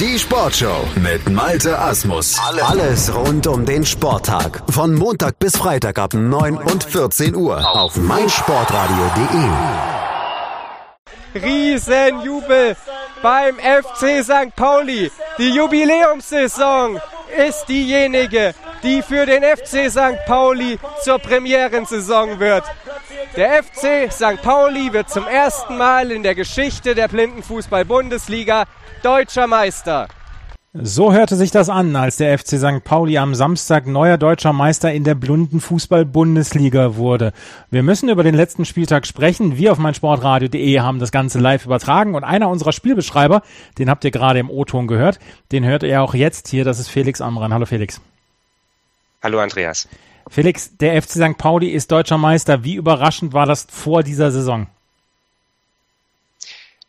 Die Sportshow mit Malte Asmus. Alles rund um den Sporttag. Von Montag bis Freitag ab 9 und 14 Uhr auf meinsportradio.de. Riesenjubel beim FC St. Pauli. Die Jubiläumssaison ist diejenige, die für den FC St. Pauli zur Premierensaison wird. Der FC St. Pauli wird zum ersten Mal in der Geschichte der Blindenfußball-Bundesliga deutscher Meister. So hörte sich das an, als der FC St. Pauli am Samstag neuer deutscher Meister in der Blindenfußball-Bundesliga wurde. Wir müssen über den letzten Spieltag sprechen. Wir auf meinsportradio.de haben das Ganze live übertragen und einer unserer Spielbeschreiber, den habt ihr gerade im O-Ton gehört, den hört ihr auch jetzt hier. Das ist Felix Amran. Hallo Felix. Hallo Andreas. Felix, der FC St. Pauli ist deutscher Meister. Wie überraschend war das vor dieser Saison?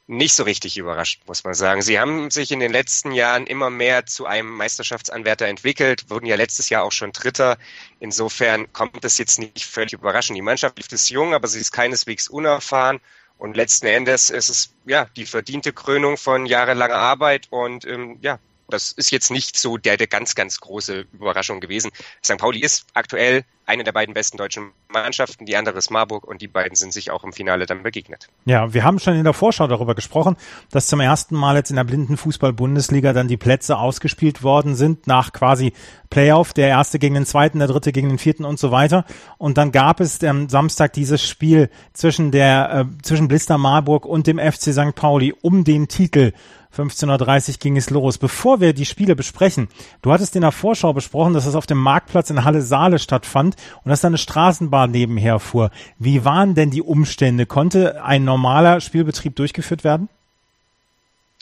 Nicht so richtig überrascht, muss man sagen. Sie haben sich in den letzten Jahren immer mehr zu einem Meisterschaftsanwärter entwickelt, wurden ja letztes Jahr auch schon Dritter. Insofern kommt es jetzt nicht völlig überraschend. Die Mannschaft ist jung, aber sie ist keineswegs unerfahren. Und letzten Endes ist es ja die verdiente Krönung von jahrelanger Arbeit und ähm, ja, das ist jetzt nicht so der, der ganz, ganz große Überraschung gewesen. St. Pauli ist aktuell eine der beiden besten deutschen Mannschaften, die andere ist Marburg und die beiden sind sich auch im Finale dann begegnet. Ja, wir haben schon in der Vorschau darüber gesprochen, dass zum ersten Mal jetzt in der Blindenfußball-Bundesliga dann die Plätze ausgespielt worden sind nach quasi Playoff, der erste gegen den zweiten, der dritte gegen den vierten und so weiter. Und dann gab es am Samstag dieses Spiel zwischen der, äh, zwischen Blister Marburg und dem FC St. Pauli um den Titel 15.30 Uhr ging es los. Bevor wir die Spiele besprechen, du hattest in der Vorschau besprochen, dass es auf dem Marktplatz in Halle Saale stattfand und dass da eine Straßenbahn nebenher fuhr. Wie waren denn die Umstände? Konnte ein normaler Spielbetrieb durchgeführt werden?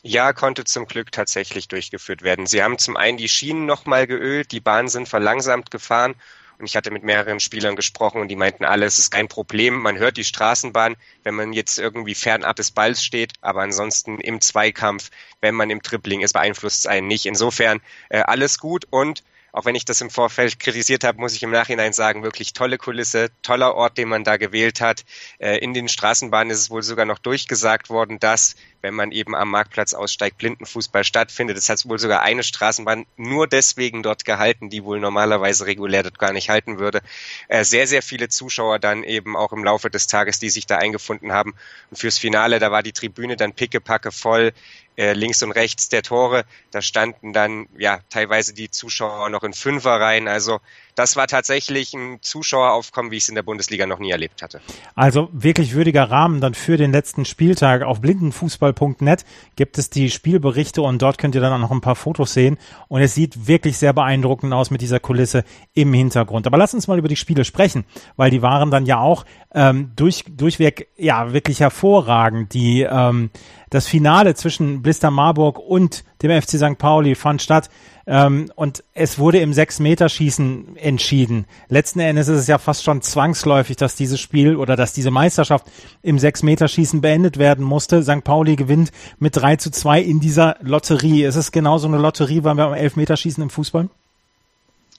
Ja, konnte zum Glück tatsächlich durchgeführt werden. Sie haben zum einen die Schienen nochmal geölt, die Bahnen sind verlangsamt gefahren und ich hatte mit mehreren Spielern gesprochen und die meinten alle, es ist kein Problem. Man hört die Straßenbahn, wenn man jetzt irgendwie fernab des Balls steht, aber ansonsten im Zweikampf, wenn man im Tripling ist, beeinflusst es einen nicht. Insofern äh, alles gut und auch wenn ich das im Vorfeld kritisiert habe, muss ich im Nachhinein sagen, wirklich tolle Kulisse, toller Ort, den man da gewählt hat. Äh, in den Straßenbahnen ist es wohl sogar noch durchgesagt worden, dass, wenn man eben am Marktplatz aussteigt, Blindenfußball stattfindet. Es hat wohl sogar eine Straßenbahn nur deswegen dort gehalten, die wohl normalerweise regulär dort gar nicht halten würde. Äh, sehr, sehr viele Zuschauer dann eben auch im Laufe des Tages, die sich da eingefunden haben. Und fürs Finale, da war die Tribüne dann pickepacke voll äh, links und rechts der Tore. Da standen dann ja teilweise die Zuschauer noch in Fünferreihen. Also das war tatsächlich ein Zuschaueraufkommen, wie ich es in der Bundesliga noch nie erlebt hatte. Also wirklich würdiger Rahmen dann für den letzten Spieltag. Auf blindenfußball.net gibt es die Spielberichte und dort könnt ihr dann auch noch ein paar Fotos sehen. Und es sieht wirklich sehr beeindruckend aus mit dieser Kulisse im Hintergrund. Aber lass uns mal über die Spiele sprechen, weil die waren dann ja auch ähm, durch, durchweg ja wirklich hervorragend. Die ähm, das Finale zwischen Blister Marburg und dem FC St. Pauli fand statt. Ähm, und es wurde im Sechs-Meter-Schießen entschieden. Letzten Endes ist es ja fast schon zwangsläufig, dass dieses Spiel oder dass diese Meisterschaft im Sechs-Meter-Schießen beendet werden musste. St. Pauli gewinnt mit 3 zu 2 in dieser Lotterie. Ist es genauso eine Lotterie, weil wir am Elfmeterschießen im Fußball?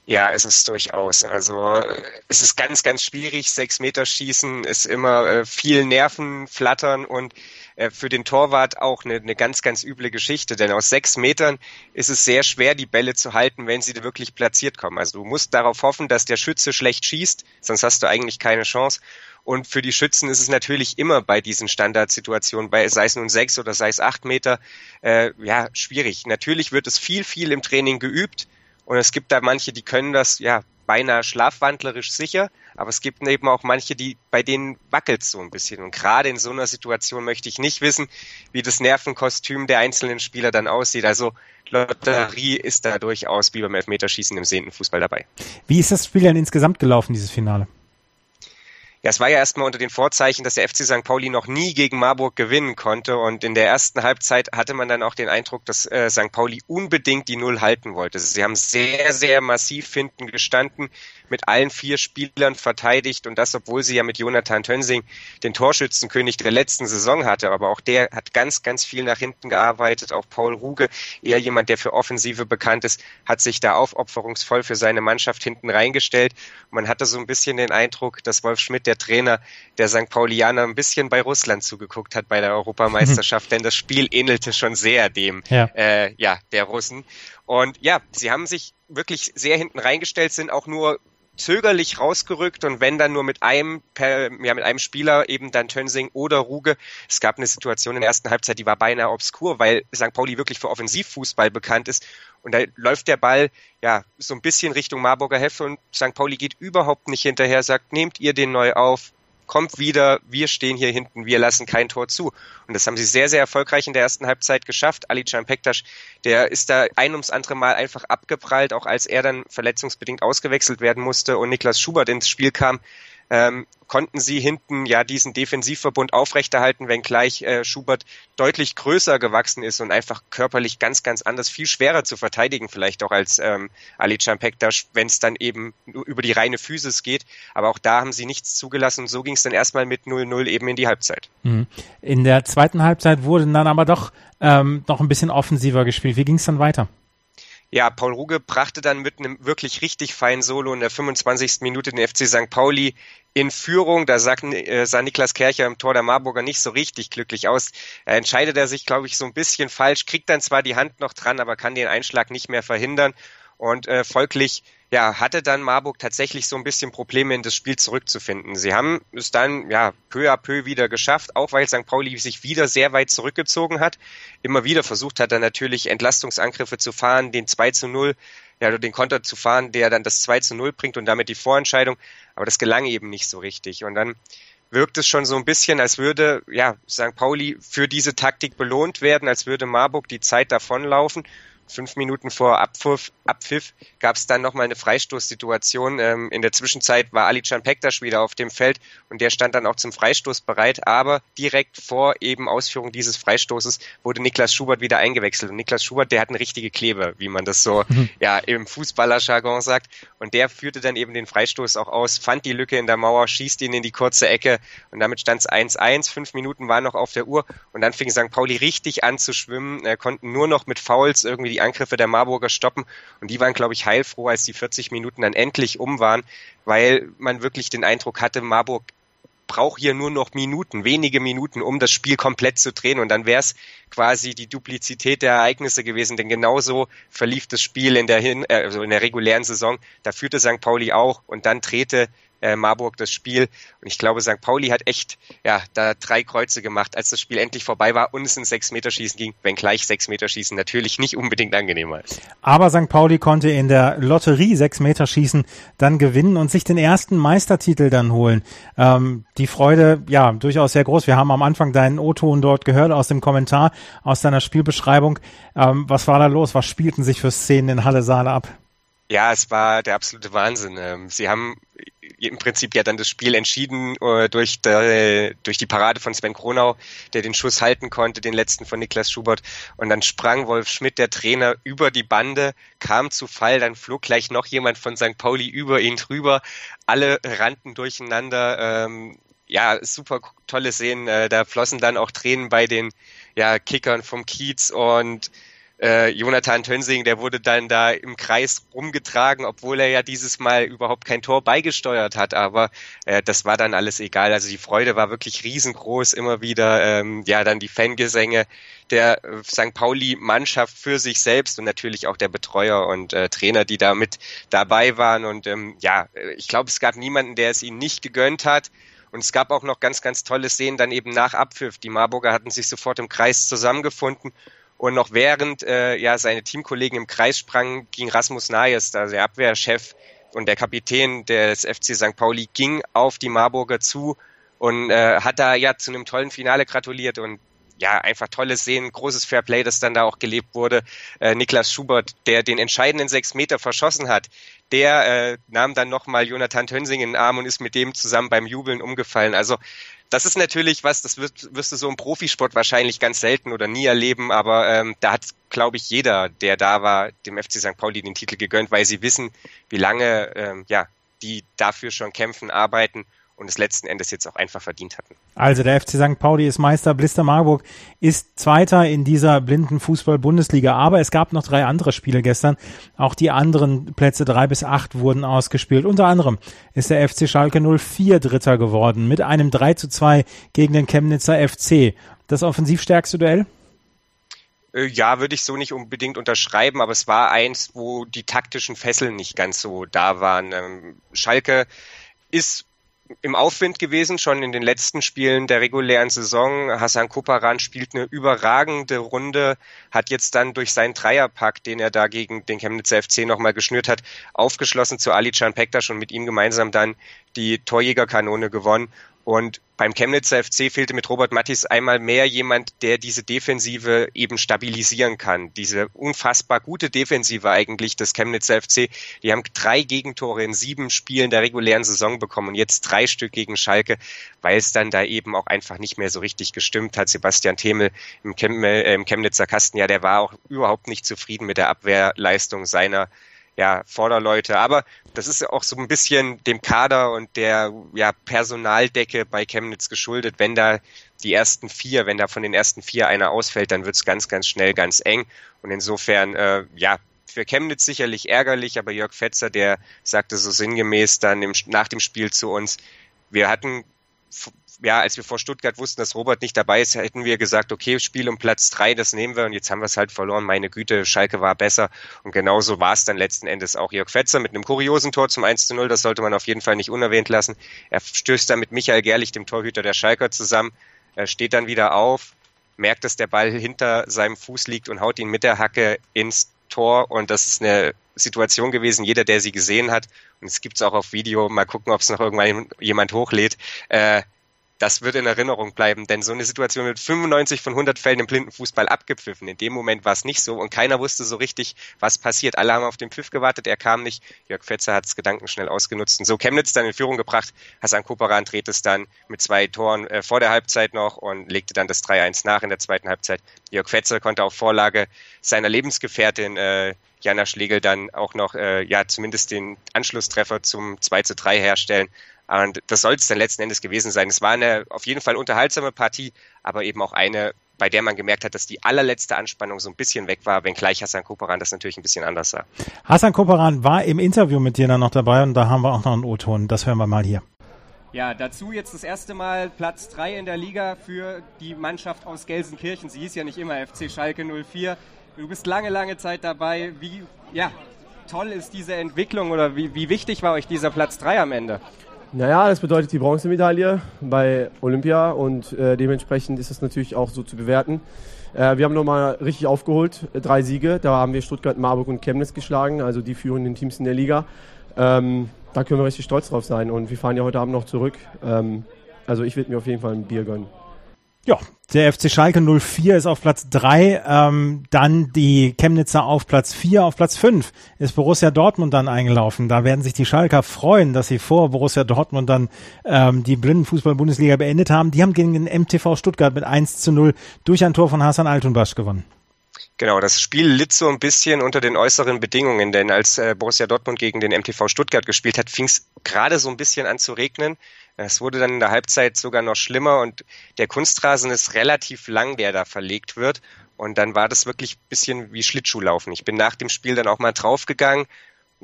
Ja, es ist durchaus. Also es ist ganz, ganz schwierig. Sechs Meter Schießen ist immer äh, viel Nerven flattern und äh, für den Torwart auch eine, eine ganz, ganz üble Geschichte, denn aus sechs Metern ist es sehr schwer, die Bälle zu halten, wenn sie wirklich platziert kommen. Also du musst darauf hoffen, dass der Schütze schlecht schießt, sonst hast du eigentlich keine Chance. Und für die Schützen ist es natürlich immer bei diesen Standardsituationen, bei, sei es nun sechs oder sei es acht Meter, äh, ja, schwierig. Natürlich wird es viel, viel im Training geübt. Und es gibt da manche, die können das ja beinahe schlafwandlerisch sicher, aber es gibt eben auch manche, die bei denen wackelt so ein bisschen. Und gerade in so einer Situation möchte ich nicht wissen, wie das Nervenkostüm der einzelnen Spieler dann aussieht. Also Lotterie ist da durchaus wie beim Elfmeterschießen im sehenden Fußball dabei. Wie ist das Spiel denn insgesamt gelaufen, dieses Finale? Ja, es war ja erstmal unter den Vorzeichen, dass der FC St. Pauli noch nie gegen Marburg gewinnen konnte. Und in der ersten Halbzeit hatte man dann auch den Eindruck, dass äh, St. Pauli unbedingt die Null halten wollte. Sie haben sehr, sehr massiv hinten gestanden, mit allen vier Spielern verteidigt und das, obwohl sie ja mit Jonathan Tönsing den Torschützenkönig der letzten Saison hatte. Aber auch der hat ganz, ganz viel nach hinten gearbeitet. Auch Paul Ruge, eher jemand, der für Offensive bekannt ist, hat sich da aufopferungsvoll für seine Mannschaft hinten reingestellt. Man hatte so ein bisschen den Eindruck, dass Wolf Schmidt, der der Trainer der St. Paulianer ein bisschen bei Russland zugeguckt hat bei der Europameisterschaft, denn das Spiel ähnelte schon sehr dem ja. Äh, ja, der Russen. Und ja, sie haben sich wirklich sehr hinten reingestellt, sind auch nur zögerlich rausgerückt und wenn dann nur mit einem per, ja, mit einem Spieler eben dann Tönsing oder Ruge. Es gab eine Situation in der ersten Halbzeit, die war beinahe obskur, weil St. Pauli wirklich für Offensivfußball bekannt ist und da läuft der Ball ja so ein bisschen Richtung Marburger Hälfte und St. Pauli geht überhaupt nicht hinterher, sagt, nehmt ihr den neu auf, kommt wieder, wir stehen hier hinten, wir lassen kein Tor zu. Und das haben sie sehr, sehr erfolgreich in der ersten Halbzeit geschafft. Ali Pektas, der ist da ein ums andere Mal einfach abgeprallt, auch als er dann verletzungsbedingt ausgewechselt werden musste und Niklas Schubert ins Spiel kam ähm, konnten sie hinten ja diesen Defensivverbund aufrechterhalten, wenngleich äh, Schubert deutlich größer gewachsen ist und einfach körperlich ganz, ganz anders, viel schwerer zu verteidigen vielleicht auch als ähm, Ali Champektas, wenn es dann eben über die reine Physis geht. Aber auch da haben sie nichts zugelassen und so ging es dann erstmal mit 0-0 eben in die Halbzeit. Mhm. In der zweiten Halbzeit wurde dann aber doch ähm, noch ein bisschen offensiver gespielt. Wie ging es dann weiter? Ja, Paul Ruge brachte dann mit einem wirklich richtig feinen Solo in der 25. Minute den FC St. Pauli in Führung. Da sagt, äh, sah Niklas Kercher im Tor der Marburger nicht so richtig glücklich aus. Er entscheidet er sich, glaube ich, so ein bisschen falsch, kriegt dann zwar die Hand noch dran, aber kann den Einschlag nicht mehr verhindern. Und äh, folglich ja, hatte dann Marburg tatsächlich so ein bisschen Probleme in das Spiel zurückzufinden. Sie haben es dann ja peu à peu wieder geschafft, auch weil St. Pauli sich wieder sehr weit zurückgezogen hat. Immer wieder versucht hat er natürlich Entlastungsangriffe zu fahren, den 2 zu 0, ja, den Konter zu fahren, der dann das 2 zu 0 bringt und damit die Vorentscheidung. Aber das gelang eben nicht so richtig. Und dann wirkt es schon so ein bisschen, als würde ja St. Pauli für diese Taktik belohnt werden, als würde Marburg die Zeit davonlaufen fünf Minuten vor Abpfiff, Abpfiff gab es dann nochmal eine Freistoßsituation. Ähm, in der Zwischenzeit war Ali Can Pektas wieder auf dem Feld und der stand dann auch zum Freistoß bereit. Aber direkt vor eben Ausführung dieses Freistoßes wurde Niklas Schubert wieder eingewechselt. Und Niklas Schubert, der hat eine richtige Klebe, wie man das so mhm. ja im Fußballerjargon sagt. Und der führte dann eben den Freistoß auch aus, fand die Lücke in der Mauer, schießt ihn in die kurze Ecke und damit stand es 1-1. Fünf Minuten waren noch auf der Uhr und dann fing St. Pauli richtig an zu schwimmen, Er konnten nur noch mit Fouls irgendwie die Angriffe der Marburger stoppen. Und die waren, glaube ich, heilfroh, als die 40 Minuten dann endlich um waren, weil man wirklich den Eindruck hatte, Marburg braucht hier nur noch Minuten, wenige Minuten, um das Spiel komplett zu drehen. Und dann wäre es quasi die Duplizität der Ereignisse gewesen. Denn genauso verlief das Spiel in der, Hin äh, also in der regulären Saison. Da führte St. Pauli auch und dann drehte äh, Marburg das Spiel. Und ich glaube, St. Pauli hat echt ja da drei Kreuze gemacht, als das Spiel endlich vorbei war und es ins Sechs-Meter-Schießen ging, wenngleich Sechs-Meter-Schießen natürlich nicht unbedingt angenehmer ist. Aber St. Pauli konnte in der Lotterie Sechs-Meter-Schießen dann gewinnen und sich den ersten Meistertitel dann holen. Ähm, die Freude, ja, durchaus sehr groß. Wir haben am Anfang deinen O-Ton dort gehört aus dem Kommentar, aus deiner Spielbeschreibung. Ähm, was war da los? Was spielten sich für Szenen in Halle Saale ab? Ja, es war der absolute Wahnsinn. Ähm, sie haben im Prinzip ja dann das Spiel entschieden äh, durch, der, durch die Parade von Sven Kronau, der den Schuss halten konnte, den letzten von Niklas Schubert. Und dann sprang Wolf Schmidt, der Trainer, über die Bande, kam zu Fall, dann flog gleich noch jemand von St. Pauli über ihn drüber. Alle rannten durcheinander. Ähm, ja, super tolle Szenen. Äh, da flossen dann auch Tränen bei den ja, Kickern vom Kiez und äh, Jonathan Tönsing, der wurde dann da im Kreis rumgetragen, obwohl er ja dieses Mal überhaupt kein Tor beigesteuert hat. Aber äh, das war dann alles egal. Also die Freude war wirklich riesengroß. Immer wieder, ähm, ja, dann die Fangesänge der äh, St. Pauli-Mannschaft für sich selbst und natürlich auch der Betreuer und äh, Trainer, die da mit dabei waren. Und ähm, ja, ich glaube, es gab niemanden, der es ihnen nicht gegönnt hat. Und es gab auch noch ganz, ganz tolle Szenen dann eben nach Abpfiff. Die Marburger hatten sich sofort im Kreis zusammengefunden und noch während äh, ja seine Teamkollegen im Kreis sprangen, ging Rasmus Nayes, also der Abwehrchef und der Kapitän des FC St. Pauli, ging auf die Marburger zu und äh, hat da ja zu einem tollen Finale gratuliert und ja, einfach tolles Sehen, großes Fairplay, das dann da auch gelebt wurde. Äh, Niklas Schubert, der den entscheidenden sechs Meter verschossen hat, der äh, nahm dann nochmal Jonathan Tönsing in den Arm und ist mit dem zusammen beim Jubeln umgefallen. Also das ist natürlich was, das wirst, wirst du so im Profisport wahrscheinlich ganz selten oder nie erleben, aber ähm, da hat, glaube ich, jeder, der da war, dem FC St. Pauli den Titel gegönnt, weil sie wissen, wie lange ähm, ja, die dafür schon kämpfen, arbeiten und es letzten Endes jetzt auch einfach verdient hatten. Also der FC St. Pauli ist Meister, Blister Marburg ist Zweiter in dieser blinden Fußball-Bundesliga. Aber es gab noch drei andere Spiele gestern. Auch die anderen Plätze drei bis acht wurden ausgespielt. Unter anderem ist der FC Schalke 04 Dritter geworden mit einem 3 zu 2 gegen den Chemnitzer FC. Das offensivstärkste Duell? Äh, ja, würde ich so nicht unbedingt unterschreiben, aber es war eins, wo die taktischen Fesseln nicht ganz so da waren. Ähm, Schalke ist im Aufwind gewesen, schon in den letzten Spielen der regulären Saison. Hassan Koparan spielt eine überragende Runde, hat jetzt dann durch seinen Dreierpack, den er da gegen den Chemnitzer FC nochmal geschnürt hat, aufgeschlossen zu Ali Can Pektas und mit ihm gemeinsam dann die Torjägerkanone gewonnen. Und beim Chemnitzer FC fehlte mit Robert Mattis einmal mehr jemand, der diese Defensive eben stabilisieren kann. Diese unfassbar gute Defensive eigentlich des Chemnitzer FC. Die haben drei Gegentore in sieben Spielen der regulären Saison bekommen und jetzt drei Stück gegen Schalke, weil es dann da eben auch einfach nicht mehr so richtig gestimmt hat. Sebastian Themel im, äh, im Chemnitzer Kasten, ja, der war auch überhaupt nicht zufrieden mit der Abwehrleistung seiner ja, Vorderleute. Aber das ist auch so ein bisschen dem Kader und der ja, Personaldecke bei Chemnitz geschuldet. Wenn da die ersten vier, wenn da von den ersten vier einer ausfällt, dann wird's ganz, ganz schnell ganz eng. Und insofern, äh, ja, für Chemnitz sicherlich ärgerlich, aber Jörg Fetzer, der sagte so sinngemäß dann im, nach dem Spiel zu uns, wir hatten ja, als wir vor Stuttgart wussten, dass Robert nicht dabei ist, hätten wir gesagt, okay, Spiel um Platz drei, das nehmen wir. Und jetzt haben wir es halt verloren. Meine Güte, Schalke war besser. Und genauso war es dann letzten Endes auch Jörg Fetzer mit einem kuriosen Tor zum 1 zu 0, das sollte man auf jeden Fall nicht unerwähnt lassen. Er stößt dann mit Michael Gerlich, dem Torhüter der Schalker, zusammen, er steht dann wieder auf, merkt, dass der Ball hinter seinem Fuß liegt und haut ihn mit der Hacke ins Tor. Und das ist eine Situation gewesen, jeder, der sie gesehen hat, und es gibt es auch auf Video, mal gucken, ob es noch irgendwann jemand hochlädt, äh, das wird in Erinnerung bleiben, denn so eine Situation wird 95 von 100 Fällen im Blindenfußball abgepfiffen. In dem Moment war es nicht so und keiner wusste so richtig, was passiert. Alle haben auf den Pfiff gewartet, er kam nicht. Jörg Fetzer hat es gedankenschnell ausgenutzt und so Chemnitz dann in Führung gebracht. Hassan Koperan dreht es dann mit zwei Toren äh, vor der Halbzeit noch und legte dann das 3-1 nach in der zweiten Halbzeit. Jörg Fetzer konnte auf Vorlage seiner Lebensgefährtin äh, Jana Schlegel dann auch noch, äh, ja, zumindest den Anschlusstreffer zum 2 zu 3 herstellen. Und das soll es dann letzten Endes gewesen sein. Es war eine auf jeden Fall unterhaltsame Partie, aber eben auch eine, bei der man gemerkt hat, dass die allerletzte Anspannung so ein bisschen weg war, wenngleich Hassan Koperan das natürlich ein bisschen anders sah. Hassan Koperan war im Interview mit dir dann noch dabei und da haben wir auch noch einen O-Ton. Das hören wir mal hier. Ja, dazu jetzt das erste Mal Platz 3 in der Liga für die Mannschaft aus Gelsenkirchen. Sie hieß ja nicht immer FC Schalke 04. Du bist lange, lange Zeit dabei. Wie ja, toll ist diese Entwicklung oder wie, wie wichtig war euch dieser Platz 3 am Ende? Naja, das bedeutet die Bronzemedaille bei Olympia und äh, dementsprechend ist es natürlich auch so zu bewerten. Äh, wir haben nochmal richtig aufgeholt, äh, drei Siege. Da haben wir Stuttgart, Marburg und Chemnitz geschlagen, also die führenden Teams in der Liga. Ähm, da können wir richtig stolz drauf sein und wir fahren ja heute Abend noch zurück. Ähm, also ich würde mir auf jeden Fall ein Bier gönnen. Ja, der FC Schalke 04 ist auf Platz 3, ähm, dann die Chemnitzer auf Platz 4, auf Platz 5 ist Borussia Dortmund dann eingelaufen. Da werden sich die Schalker freuen, dass sie vor Borussia Dortmund dann ähm, die Blindenfußball-Bundesliga beendet haben. Die haben gegen den MTV Stuttgart mit 1 zu 0 durch ein Tor von Hasan Altunbasch gewonnen. Genau, das Spiel litt so ein bisschen unter den äußeren Bedingungen, denn als äh, Borussia Dortmund gegen den MTV Stuttgart gespielt hat, fing es gerade so ein bisschen an zu regnen. Es wurde dann in der Halbzeit sogar noch schlimmer und der Kunstrasen ist relativ lang, der da verlegt wird. Und dann war das wirklich ein bisschen wie Schlittschuhlaufen. Ich bin nach dem Spiel dann auch mal draufgegangen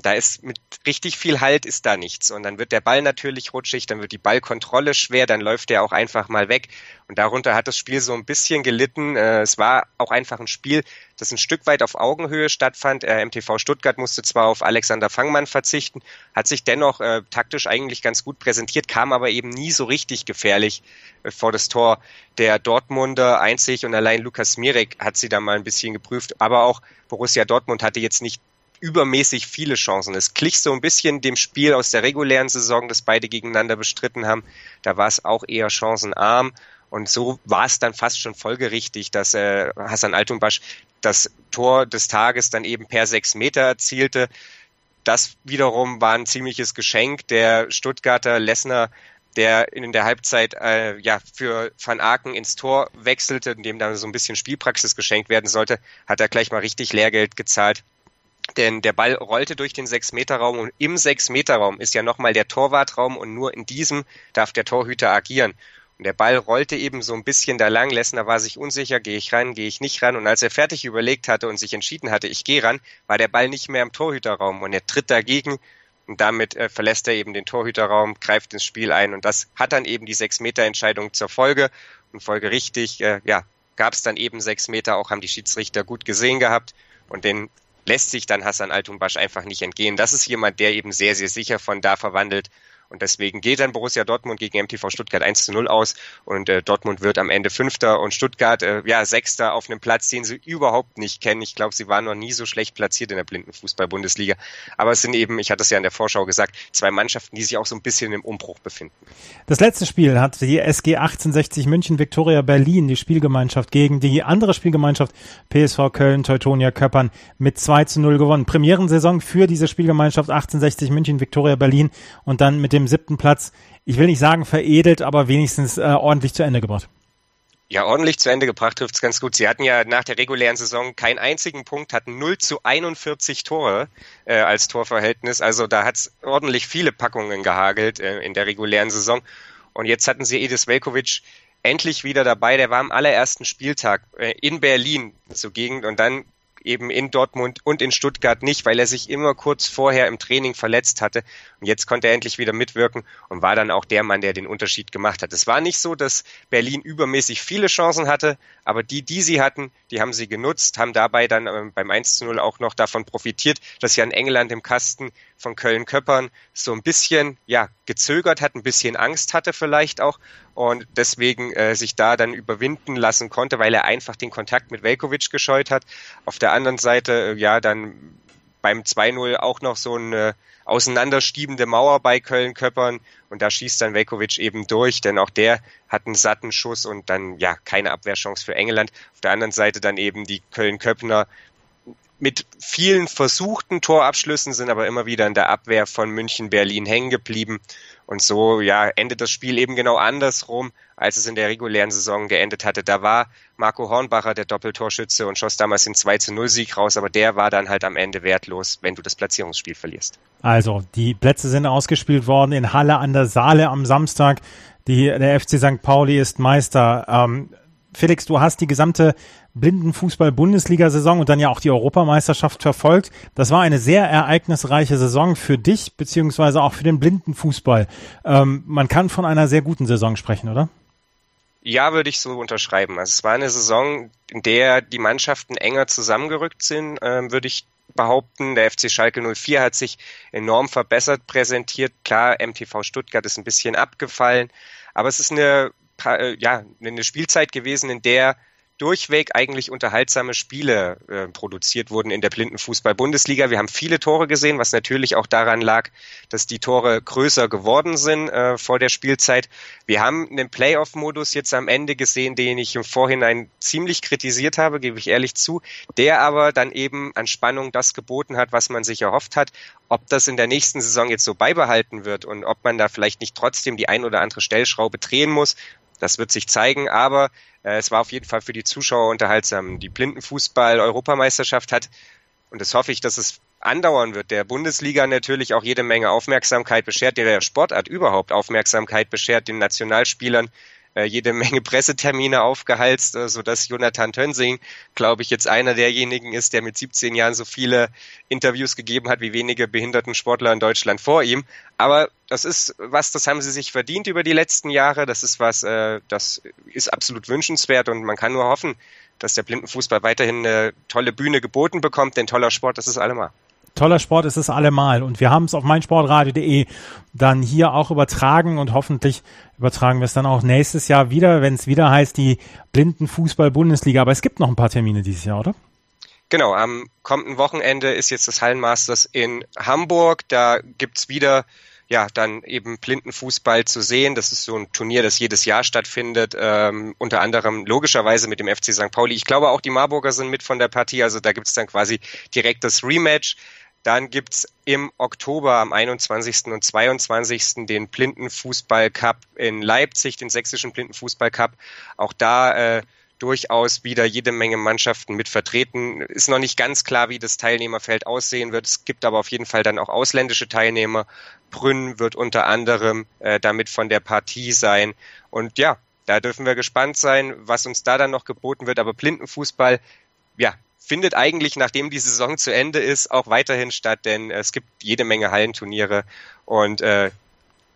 da ist mit richtig viel Halt ist da nichts. Und dann wird der Ball natürlich rutschig, dann wird die Ballkontrolle schwer, dann läuft der auch einfach mal weg. Und darunter hat das Spiel so ein bisschen gelitten. Äh, es war auch einfach ein Spiel, das ein Stück weit auf Augenhöhe stattfand. Äh, MTV Stuttgart musste zwar auf Alexander Fangmann verzichten, hat sich dennoch äh, taktisch eigentlich ganz gut präsentiert, kam aber eben nie so richtig gefährlich äh, vor das Tor der Dortmunder. Einzig und allein Lukas Mirek hat sie da mal ein bisschen geprüft. Aber auch Borussia Dortmund hatte jetzt nicht übermäßig viele Chancen. Es glich so ein bisschen dem Spiel aus der regulären Saison, das beide gegeneinander bestritten haben. Da war es auch eher chancenarm. Und so war es dann fast schon folgerichtig, dass äh, Hassan Altunbasch das Tor des Tages dann eben per sechs Meter erzielte. Das wiederum war ein ziemliches Geschenk. Der Stuttgarter Lessner, der in der Halbzeit äh, ja für Van Aken ins Tor wechselte, dem dann so ein bisschen Spielpraxis geschenkt werden sollte, hat er gleich mal richtig Lehrgeld gezahlt Denn der Ball rollte durch den 6-Meter-Raum und im 6-Meter-Raum ist ja nochmal der Torwartraum und nur in diesem darf der Torhüter agieren. Und der Ball rollte eben so ein bisschen da lang. Lessner war sich unsicher, gehe ich ran, gehe ich nicht ran. Und als er fertig überlegt hatte und sich entschieden hatte, ich gehe ran, war der Ball nicht mehr im Torhüterraum und er tritt dagegen und damit äh, verlässt er eben den Torhüterraum, greift ins Spiel ein und das hat dann eben die Sechs-Meter-Entscheidung zur Folge. Und folgerichtig, äh, ja, gab es dann eben sechs Meter, auch haben die Schiedsrichter gut gesehen gehabt und den lässt sich dann Hassan Altunbasch einfach nicht entgehen. Das ist jemand, der eben sehr, sehr sicher von da verwandelt und deswegen geht dann Borussia Dortmund gegen MTV Stuttgart 1 zu 0 aus und äh, Dortmund wird am Ende Fünfter und Stuttgart äh, ja Sechster auf einem Platz, den sie überhaupt nicht kennen. Ich glaube, sie waren noch nie so schlecht platziert in der Blindenfußball-Bundesliga. Aber es sind eben, ich hatte es ja in der Vorschau gesagt, zwei Mannschaften, die sich auch so ein bisschen im Umbruch befinden. Das letzte Spiel hat die SG 1860 München Viktoria Berlin, die Spielgemeinschaft gegen die andere Spielgemeinschaft PSV Köln Teutonia Köppern mit 2 zu 0 gewonnen. Premierensaison für diese Spielgemeinschaft 1860 München Viktoria Berlin und dann mit dem dem siebten Platz, ich will nicht sagen veredelt, aber wenigstens äh, ordentlich zu Ende gebracht. Ja, ordentlich zu Ende gebracht trifft es ganz gut. Sie hatten ja nach der regulären Saison keinen einzigen Punkt, hatten 0 zu 41 Tore äh, als Torverhältnis. Also da hat es ordentlich viele Packungen gehagelt äh, in der regulären Saison. Und jetzt hatten sie Edis Velkovic endlich wieder dabei. Der war am allerersten Spieltag äh, in Berlin zugegen und dann eben in Dortmund und in Stuttgart nicht, weil er sich immer kurz vorher im Training verletzt hatte. Und jetzt konnte er endlich wieder mitwirken und war dann auch der Mann, der den Unterschied gemacht hat. Es war nicht so, dass Berlin übermäßig viele Chancen hatte, aber die, die sie hatten, die haben sie genutzt, haben dabei dann ähm, beim 1 zu 0 auch noch davon profitiert, dass ja in England im Kasten von Köln-Köppern so ein bisschen, ja, gezögert hat, ein bisschen Angst hatte vielleicht auch und deswegen äh, sich da dann überwinden lassen konnte, weil er einfach den Kontakt mit Velkovic gescheut hat. Auf der anderen Seite, äh, ja, dann beim 2-0 auch noch so eine auseinanderstiebende Mauer bei Köln-Köppern und da schießt dann Velkovic eben durch, denn auch der hat einen satten Schuss und dann ja keine Abwehrchance für England. Auf der anderen Seite dann eben die Köln-Köppner mit vielen versuchten Torabschlüssen sind aber immer wieder in der Abwehr von München Berlin hängen geblieben und so ja endet das Spiel eben genau andersrum, als es in der regulären Saison geendet hatte. Da war Marco Hornbacher der Doppeltorschütze und schoss damals den 2 zu 0 Sieg raus, aber der war dann halt am Ende wertlos, wenn du das Platzierungsspiel verlierst. Also, die Plätze sind ausgespielt worden in Halle an der Saale am Samstag. Die, der FC St. Pauli ist Meister. Ähm, Felix, du hast die gesamte Blindenfußball-Bundesliga-Saison und dann ja auch die Europameisterschaft verfolgt. Das war eine sehr ereignisreiche Saison für dich, beziehungsweise auch für den Blindenfußball. Ähm, man kann von einer sehr guten Saison sprechen, oder? Ja, würde ich so unterschreiben. Also es war eine Saison, in der die Mannschaften enger zusammengerückt sind, ähm, würde ich behaupten. Der FC Schalke 04 hat sich enorm verbessert präsentiert. Klar, MTV Stuttgart ist ein bisschen abgefallen, aber es ist eine ja, eine Spielzeit gewesen, in der durchweg eigentlich unterhaltsame Spiele äh, produziert wurden in der Blindenfußball-Bundesliga. Wir haben viele Tore gesehen, was natürlich auch daran lag, dass die Tore größer geworden sind äh, vor der Spielzeit. Wir haben einen Playoff-Modus jetzt am Ende gesehen, den ich im Vorhinein ziemlich kritisiert habe, gebe ich ehrlich zu, der aber dann eben an Spannung das geboten hat, was man sich erhofft hat. Ob das in der nächsten Saison jetzt so beibehalten wird und ob man da vielleicht nicht trotzdem die ein oder andere Stellschraube drehen muss, das wird sich zeigen, aber äh, es war auf jeden Fall für die Zuschauer unterhaltsam. Die Blindenfußball-Europameisterschaft hat, und das hoffe ich, dass es andauern wird, der Bundesliga natürlich auch jede Menge Aufmerksamkeit beschert, der Sportart überhaupt Aufmerksamkeit beschert, den Nationalspielern äh, jede Menge Pressetermine aufgehalst, äh, sodass Jonathan Tönsing, glaube ich, jetzt einer derjenigen ist, der mit 17 Jahren so viele Interviews gegeben hat wie wenige behinderten Sportler in Deutschland vor ihm. Aber das ist was, das haben sie sich verdient über die letzten Jahre. Das ist was, äh, das ist absolut wünschenswert und man kann nur hoffen, dass der Blindenfußball weiterhin eine tolle Bühne geboten bekommt, denn toller Sport, das ist allemal toller Sport ist es allemal. Und wir haben es auf meinsportradio.de dann hier auch übertragen und hoffentlich übertragen wir es dann auch nächstes Jahr wieder, wenn es wieder heißt, die Blindenfußball-Bundesliga. Aber es gibt noch ein paar Termine dieses Jahr, oder? Genau, am kommenden Wochenende ist jetzt das Hallenmasters in Hamburg. Da gibt's wieder ja, dann eben Blindenfußball zu sehen. Das ist so ein Turnier, das jedes Jahr stattfindet, ähm, unter anderem logischerweise mit dem FC St. Pauli. Ich glaube auch die Marburger sind mit von der Partie, also da gibt's dann quasi direkt das Rematch. Dann gibt's im Oktober am 21. und 22. den Blindenfußball Cup in Leipzig, den sächsischen Blindenfußball Cup. Auch da äh, durchaus wieder jede Menge Mannschaften mit vertreten. Ist noch nicht ganz klar, wie das Teilnehmerfeld aussehen wird. Es gibt aber auf jeden Fall dann auch ausländische Teilnehmer. Brünn wird unter anderem äh, damit von der Partie sein. Und ja, da dürfen wir gespannt sein, was uns da dann noch geboten wird. Aber Blindenfußball, ja, findet eigentlich, nachdem die Saison zu Ende ist, auch weiterhin statt, denn es gibt jede Menge Hallenturniere und äh,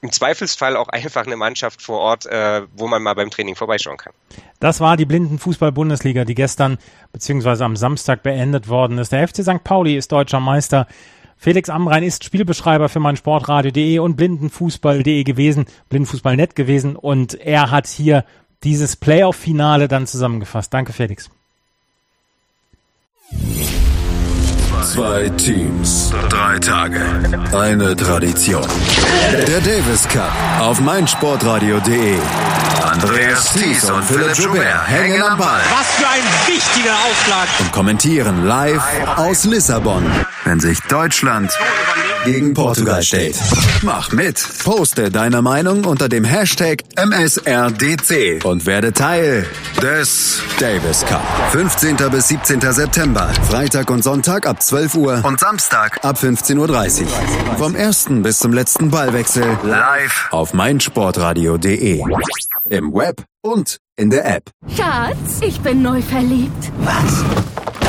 im Zweifelsfall auch einfach eine Mannschaft vor Ort, äh, wo man mal beim Training vorbeischauen kann. Das war die Blindenfußball-Bundesliga, die gestern bzw. am Samstag beendet worden ist. Der FC St. Pauli ist deutscher Meister. Felix Amrein ist Spielbeschreiber für mein Sportradio.de und Blindenfußball.de gewesen, Blindenfußball.net gewesen und er hat hier dieses Playoff-Finale dann zusammengefasst. Danke, Felix. Zwei Teams, drei Tage, eine Tradition. Der Davis Cup auf meinsportradio.de. Andreas Thies und Philipp Joubert hängen am Ball. Was für ein wichtiger Aufschlag. Und kommentieren live aus Lissabon, wenn sich Deutschland gegen Portugal steht. Mach mit. Poste deine Meinung unter dem Hashtag MSRDC und werde Teil des Davis Cup. 15. bis 17. September. Freitag und Sonntag ab 12 Uhr und Samstag ab 15.30 Uhr. Vom ersten bis zum letzten Ballwechsel live auf meinsportradio.de. Im Web und in der App. Schatz, ich bin neu verliebt. Was?